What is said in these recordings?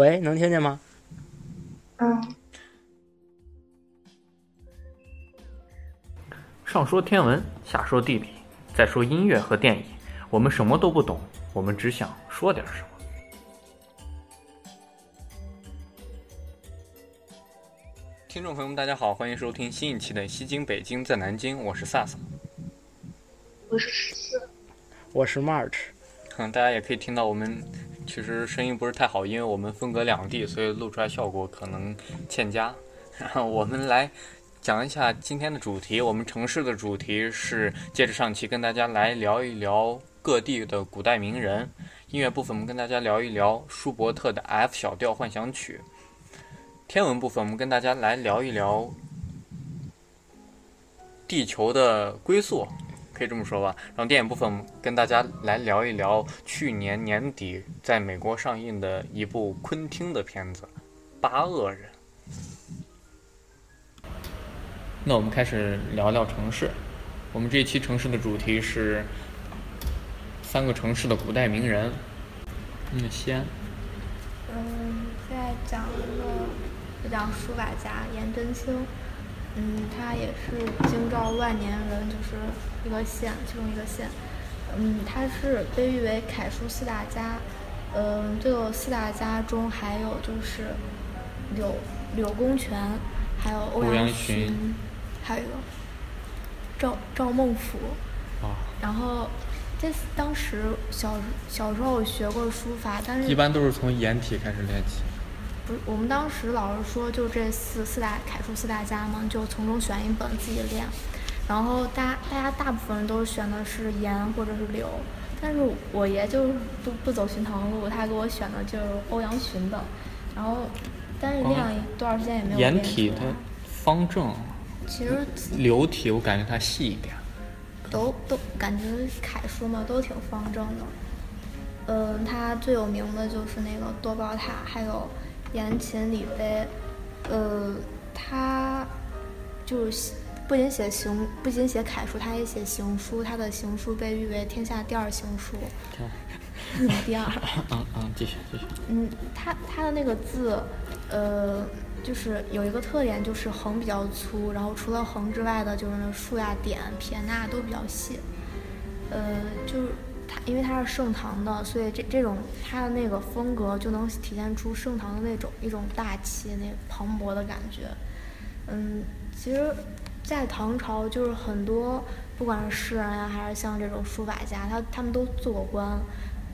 喂，能听见吗？嗯，上说天文，下说地理，再说音乐和电影，我们什么都不懂，我们只想说点什么。听众朋友们，大家好，欢迎收听新一期的《西京北京在南京》，我是萨萨。我是十四，我是 March。可能大家也可以听到我们其实声音不是太好，因为我们分隔两地，所以录出来效果可能欠佳。然 后我们来讲一下今天的主题，我们城市的主题是接着上期跟大家来聊一聊各地的古代名人。音乐部分我们跟大家聊一聊舒伯特的 F 小调幻想曲。天文部分我们跟大家来聊一聊地球的归宿。可以这么说吧，然后电影部分跟大家来聊一聊去年年底在美国上映的一部昆汀的片子《八恶人》。那我们开始聊聊城市。我们这一期城市的主题是三个城市的古代名人。嗯，先。嗯，现在讲一个，讲书法家颜真卿。嗯，他也是京兆万年人，就是一个县，其中一个县。嗯，他是被誉为楷书四大家。嗯，这个四大家中还有就是柳柳公权，还有欧阳询，还有一个赵赵孟。然后，这当时小小时候学过书法，但是一般都是从颜体开始练起。我们当时老师说，就这四四大楷书四大家嘛，就从中选一本自己练。然后大大家大部分人都选的是颜或者是柳，但是我爷就不不走寻常路，他给我选的就是欧阳询的。然后，但是练了一段时间也没有练颜体它方正，其实柳体我感觉它细一点。都都感觉楷书嘛都挺方正的。嗯，他最有名的就是那个多宝塔，还有。颜琴、李飞，呃，他就是不仅写行，不仅写楷书，他也写行书。他的行书被誉为天下第二行书。第二。嗯嗯，继续继续。嗯，他他的那个字，呃，就是有一个特点，就是横比较粗，然后除了横之外的，就是那竖呀、点、撇捺都比较细。呃，就是。他因为他是盛唐的，所以这这种他的那个风格就能体现出盛唐的那种一种大气、那磅礴的感觉。嗯，其实，在唐朝就是很多不管是诗人呀，还是像这种书法家，他他们都做过官。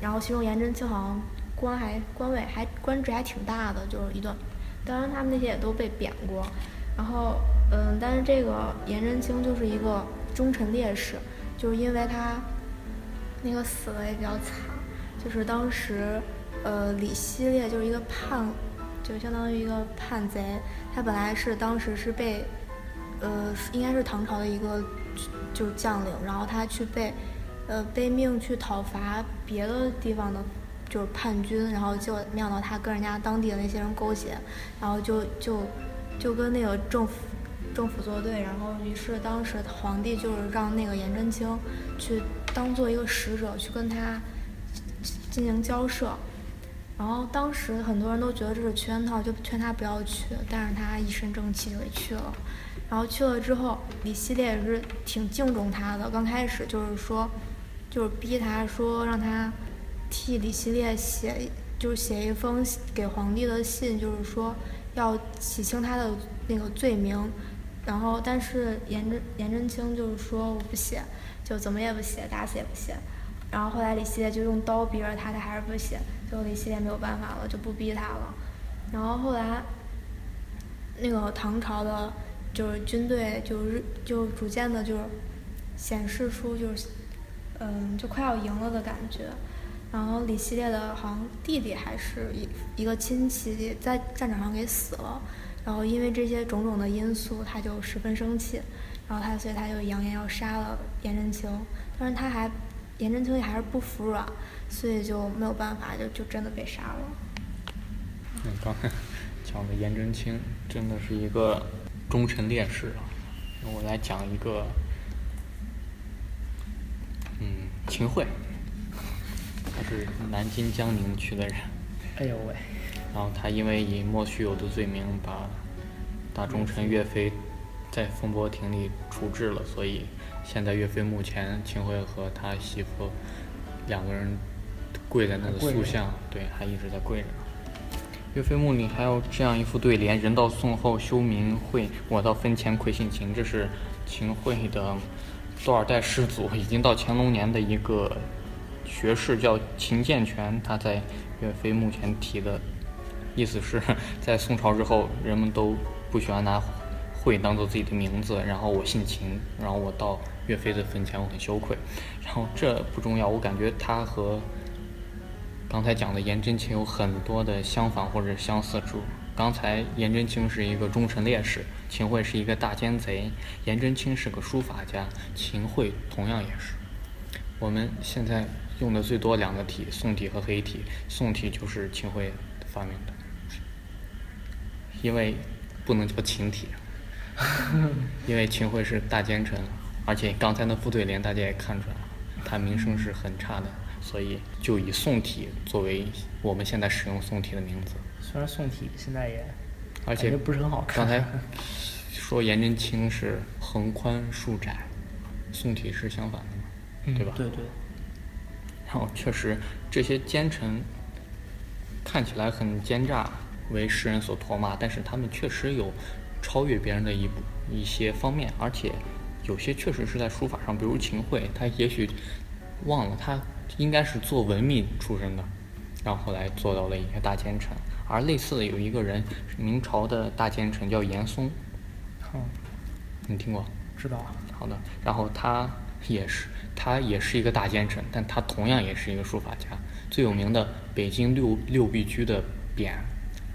然后其中颜真卿好像官还官位还官职还挺大的，就是一段。当然他们那些也都被贬过。然后嗯，但是这个颜真卿就是一个忠臣烈士，就是因为他。那个死的也比较惨，就是当时，呃，李希烈就是一个叛，就相当于一个叛贼。他本来是当时是被，呃，应该是唐朝的一个就是将领，然后他去被，呃，被命去讨伐别的地方的，就是叛军，然后就没想到他跟人家当地的那些人勾结，然后就就就跟那个政府政府作对，然后于是当时皇帝就是让那个颜真卿去。当做一个使者去跟他进行交涉，然后当时很多人都觉得这是圈套，就劝他不要去，但是他一身正气就给去了。然后去了之后，李希烈也是挺敬重他的。刚开始就是说，就是逼他说让他替李希烈写，就是写一封给皇帝的信，就是说要洗清他的那个罪名。然后，但是颜真颜真卿就是说我不写。就怎么也不写，打死也不写。然后后来李希烈就用刀逼着他，他还是不写。最后李希烈没有办法了，就不逼他了。然后后来，那个唐朝的，就是军队，就是就逐渐的，就是显示出就是，嗯，就快要赢了的感觉。然后李希烈的好像弟弟还是一一个亲戚在战场上给死了。然后因为这些种种的因素，他就十分生气。然后他，所以他就扬言要杀了颜真卿，但是他还，颜真卿也还是不服软，所以就没有办法，就就真的被杀了。嗯，刚才讲的颜真卿真的是一个忠臣烈士啊。我来讲一个，嗯，秦桧，他是南京江宁区的人。哎呦喂！然后他因为以莫须有的罪名把大忠臣岳飞在风波亭里处置了，所以现在岳飞墓前，秦桧和他媳妇两个人跪在那个塑像，对，还一直在跪着呢。岳飞墓里还有这样一副对联：“人到宋后休明会，我到坟前愧姓秦。”这是秦桧的多少代世祖，已经到乾隆年的一个学士叫秦建全，他在岳飞墓前提的，意思是在宋朝之后，人们都不喜欢拿会当做自己的名字，然后我姓秦，然后我到岳飞的坟前我很羞愧，然后这不重要，我感觉他和刚才讲的颜真卿有很多的相反或者相似处。刚才颜真卿是一个忠臣烈士，秦桧是一个大奸贼，颜真卿是个书法家，秦桧同样也是。我们现在用的最多两个体，宋体和黑体。宋体就是秦桧发明的，因为不能叫秦体，因为秦桧是大奸臣，而且刚才那副对联大家也看出来了，他名声是很差的，所以就以宋体作为我们现在使用宋体的名字。虽然宋体现在也而且感觉不是很好看刚才 说颜真卿是横宽竖窄，宋体是相反的嘛，嗯对吧？对对，然后确实这些奸臣看起来很奸诈，为世人所唾骂，但是他们确实有超越别人的一步一些方面，而且有些确实是在书法上，比如秦桧，他也许忘了他应该是做文秘出身的，然后后来做到了一些大奸臣。而类似的有一个人，明朝的大奸臣叫严嵩，嗯，你听过？知道啊，好的，然后他也是，他也是一个大奸臣，但他同样也是一个书法家。最有名的北京六六必居的匾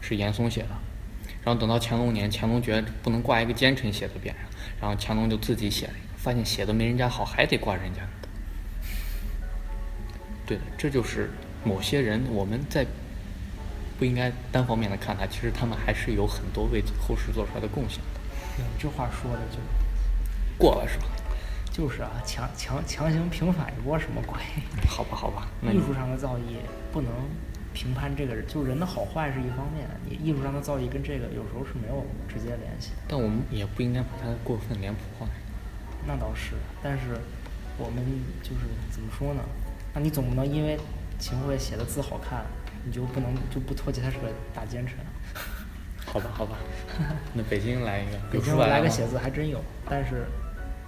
是严嵩写的。然后等到乾隆年，乾隆觉得不能挂一个奸臣写的匾上，然后乾隆就自己写了一个，发现写的没人家好，还得挂人家的。对的，这就是某些人我们在不应该单方面的看他，其实他们还是有很多为后世做出来的贡献的。对你这话说的就过了是吧？就是啊，强强强行平反一波什么鬼？好吧，好吧，那艺术上的造诣不能评判这个人，就人的好坏是一方面，你艺术上的造诣跟这个有时候是没有直接联系的。但我们也不应该把它过分脸谱化。那倒是，但是我们就是怎么说呢？那你总不能因为秦桧写的字好看，你就不能就不唾弃他是个大奸臣？好吧，好吧，那北京来一个，北京来个写字还真有，但是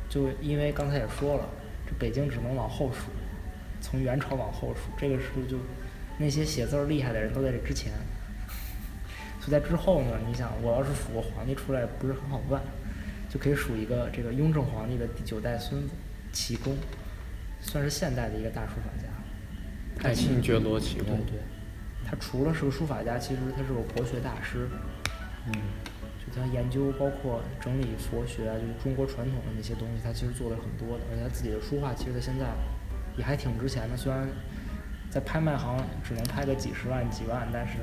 就因为刚才也说了，这北京只能往后数，从元朝往后数，这个是就那些写字儿厉害的人都在这之前，所以在之后呢，你想我要是数个皇帝出来不是很好办，就可以数一个这个雍正皇帝的第九代孙子齐公，算是现代的一个大书法家。爱新觉罗启功。对对，他除了是个书法家，其实他是个国学大师。嗯，就他研究包括整理佛学啊，就是中国传统的那些东西，他其实做了很多的。而且他自己的书画，其实他现在也还挺值钱的。虽然在拍卖行只能拍个几十万、几万，但是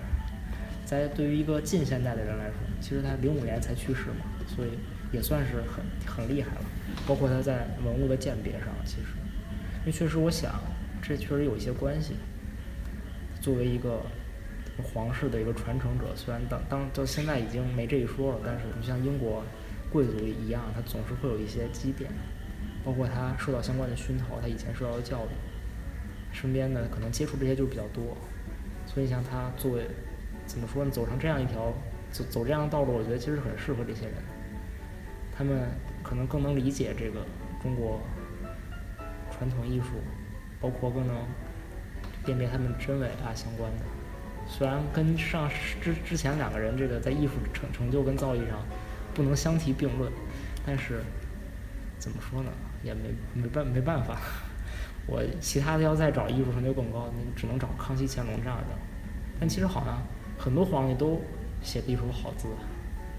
在对于一个近现代的人来说，其实他零五年才去世嘛，所以也算是很很厉害了。包括他在文物的鉴别上，其实，因为确实我想，这确实有一些关系。作为一个皇室的一个传承者，虽然当当到现在已经没这一说了，但是你像英国贵族一样，他总是会有一些积淀，包括他受到相关的熏陶，他以前受到的教育，身边的可能接触这些就比较多，所以像他作为怎么说呢，走上这样一条走走这样的道路，我觉得其实很适合这些人，他们可能更能理解这个中国传统艺术，包括更能辨别他们真伪啊相关的。虽然跟上之之前两个人这个在艺术成成就跟造诣上不能相提并论，但是怎么说呢，也没没办没办法。我其他的要再找艺术成就更高，你只能找康熙、乾隆这样的。但其实好像很多皇帝都写的一手好字，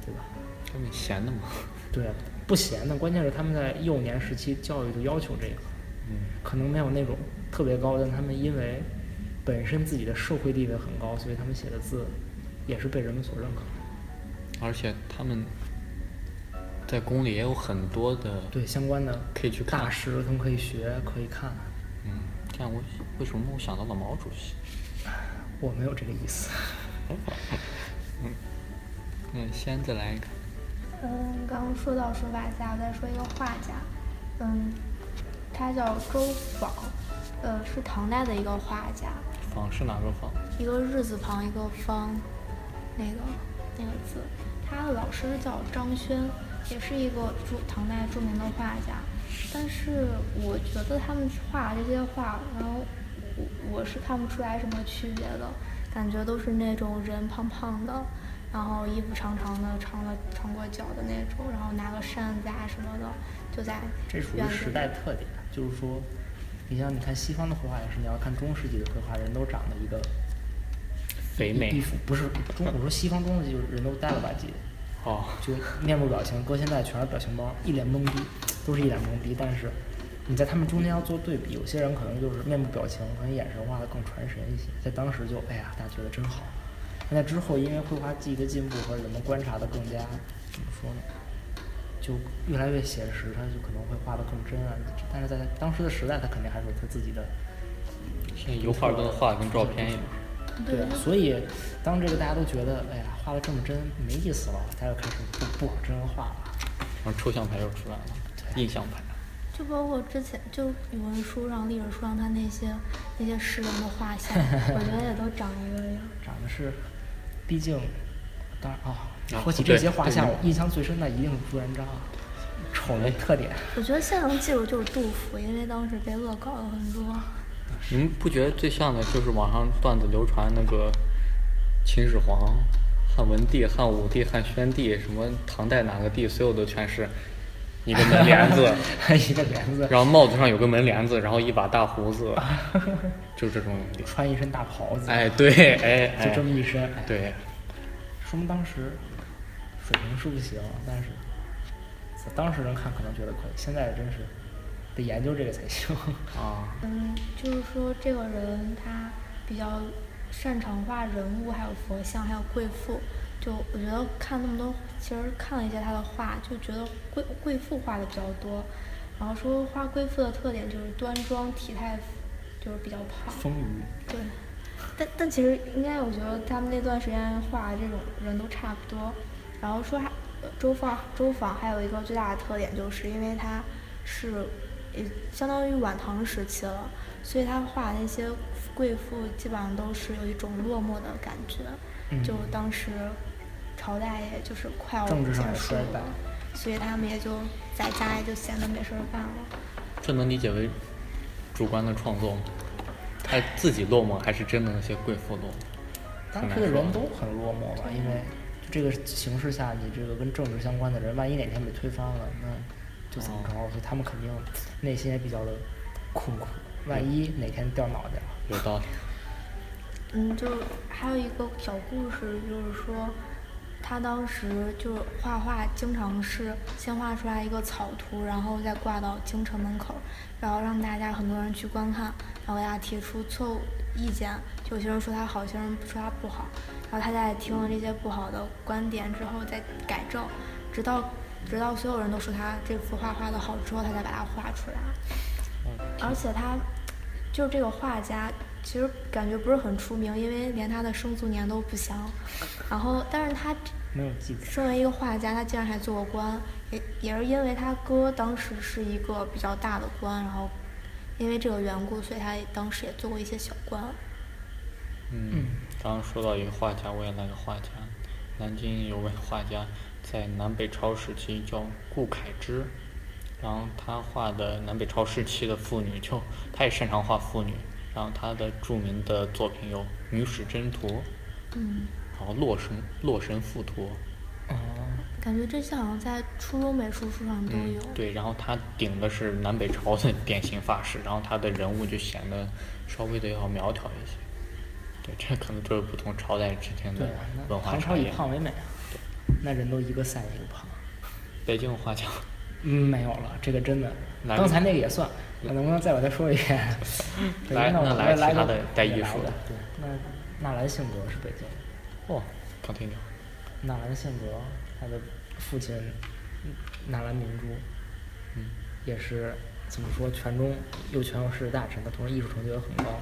对吧？他们闲的嘛。对，不闲的，关键是他们在幼年时期教育就要求这个，嗯，可能没有那种特别高，但他们因为本身自己的社会地位很高，所以他们写的字也是被人们所认可的。而且他们在宫里也有很多的对相关的可以去看大师，他们可以学，可以看。嗯，这样我为什么我想到了毛主席？我没有这个意思。嗯，嗯，先再来一个。嗯，刚刚说到书法家，再说一个画家，嗯，他叫周昉，呃，是唐代的一个画家。昉是哪个昉？一个日字旁，一个方，那个那个字。他的老师叫张轩，也是一个著唐代著名的画家。但是我觉得他们画这些画，然后我我是看不出来什么区别的，感觉都是那种人胖胖的，然后衣服长长的，长了长过脚的那种，然后拿个扇子啊什么的，就在这属于时代特点，就是说，你像你看西方的绘画也是，你要看中世纪的绘画，人都长得一个肥美。一不是中，我说西方中世纪就是人都呆了吧唧，哦，就面部表情，搁现在全是表情包，一脸懵逼，都是一脸懵逼。但是你在他们中间要做对比，有些人可能就是面部表情可能眼神画的更传神一些，在当时就哎呀，大家觉得真好。那在之后，因为绘画技艺的进步和人们观察的更加怎么说呢，就越来越写实，他就可能会画的更真啊。但是在当时的时代，他肯定还是有他自己的现在油画都能画的跟照片一样。对啊，所以当这个大家都觉得哎呀画的这么真没意思了，他又开始不不往真画了。然后抽象派又出来了，印象派。就包括之前就语文书上、历史书上他那些那些诗人的画像，我觉得也都长一个样。长得是，毕竟，当然啊、啊说起这些画像，我印象最深的一定是朱元璋，丑的特点。我觉得现在能记住就是杜甫，因为当时被恶搞了很多。你们不觉得最像的就是网上段子流传那个秦始皇、汉文帝、汉武帝、汉宣帝，什么唐代哪个帝，所有的全是一个门帘子，一个帘子，然后帽子上有个门帘子，然后一把大胡子，就这种。穿一身大袍子，哎，对，哎，哎。就这么一身，哎，对，说明当时水平是不行，但是在当时人看可能觉得可以，现在真是得研究这个才行。啊，嗯，就是说这个人他比较擅长画人物，还有佛像，还有贵妇。就我觉得看那么多，其实看了一些他的画，就觉得贵贵妇画的比较多。然后说画贵妇的特点就是端庄体态，就是比较胖。丰腴，对，但但其实应该，我觉得他们那段时间画这种人都差不多。然后说还呃周放周访还有一个最大的特点，就是因为他是也相当于晚唐时期了，所以他画那些贵妇基本上都是有一种落寞的感觉。嗯就当时朝代也就是快要政治上结束也衰败了，所以他们也就在家也就闲得没事儿干了。这能理解为主观的创作吗？他自己落寞，还是真的那些贵妇落寞？当时的人都很落寞吧，因为这个形势下，你这个跟政治相关的人，万一哪天被推翻了，那就怎么着？所以他们肯定内心也比较的困苦。万一哪天掉脑袋了，有道理。嗯，就还有一个小故事，就是说，他当时就是画画，经常是先画出来一个草图，然后再挂到京城门口，然后让大家很多人去观看，然后给他提出错误意见，就有些人说他好，有些人说他不好，然后他在听了这些不好的观点之后再改正，直到直到所有人都说他这幅画画的好之后，他才把它画出来。而且他就是这个画家，其实感觉不是很出名，因为连他的生卒年都不详。然后，但是他没有记载。身为一个画家，他竟然还做过官，也也是因为他哥当时是一个比较大的官，然后因为这个缘故，所以他当时也做过一些小官。嗯，刚刚说到一个画家，我也来个画家。南京有位画家，在南北朝时期叫顾恺之，然后他画的南北朝时期的妇女，就他也擅长画妇女。然后他的著名的作品有《女史箴图》，嗯，然后《洛神洛神赋图》。哦，感觉这些好像在初中美术书上都有。嗯。对，然后他顶的是南北朝的典型发式，然后他的人物就显得稍微的要苗条一些。对，这可能就是不同朝代之间的文化唐朝以差异。胖为美啊，那人都一个赛一个胖。北京画家，嗯，没有了，这个真的。刚才那个也算，那能不能再把它说一遍？来那来我也来个其他的带艺术的的。对，那纳兰性德是北京的。哦，continue。纳兰性德，他的父亲嗯纳兰明珠，嗯，也是怎么说，权中又权又势的大臣，他同时艺术成就也很高。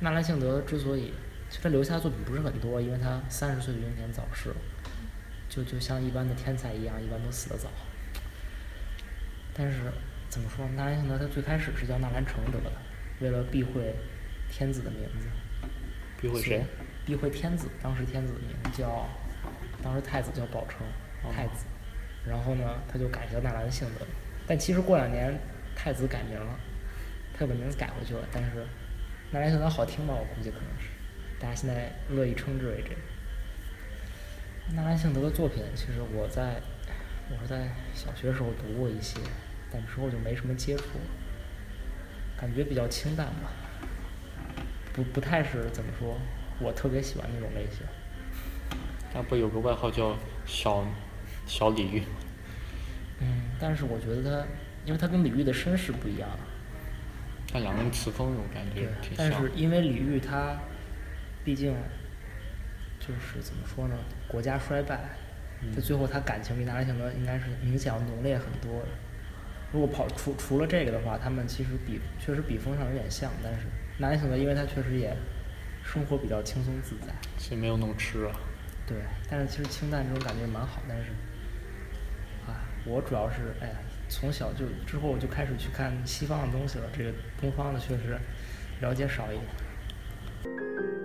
纳兰性德之所以，其实他留下的作品不是很多，因为他三十岁的英年早逝。就就像一般的天才一样，一般都死得早。但是怎么说，纳兰性德他最开始是叫纳兰成德的，为了避讳天子的名字。避讳谁？避讳天子，当时天子的名字叫，当时太子叫宝成，太子。然后呢，他就改叫纳兰性德。但其实过两年，太子改名了，他又把名字改回去了。但是纳兰性德好听吧？我估计可能是，大家现在乐意称之为这个。纳兰性德的作品，其实我在我是在小学时候读过一些，但之后就没什么接触，感觉比较清淡吧，不不太是怎么说，我特别喜欢那种类型。他不有个外号叫小小李煜吗？嗯，但是我觉得他，因为他跟李煜的身世不一样，他两个人词风我感觉，挺像。但是因为李煜他，毕竟就是怎么说呢，国家衰败，他最后他感情比纳兰性德应该是明显要浓烈很多的。如果跑除除了这个的话，他们其实比确实比风上有点像，但是纳兰性的因为他确实也生活比较轻松自在，所以没有那么吃啊。对，但是其实清淡这种感觉蛮好，但是，啊，我主要是哎呀，从小就之后我就开始去看西方的东西了，这个东方的确实了解少一点。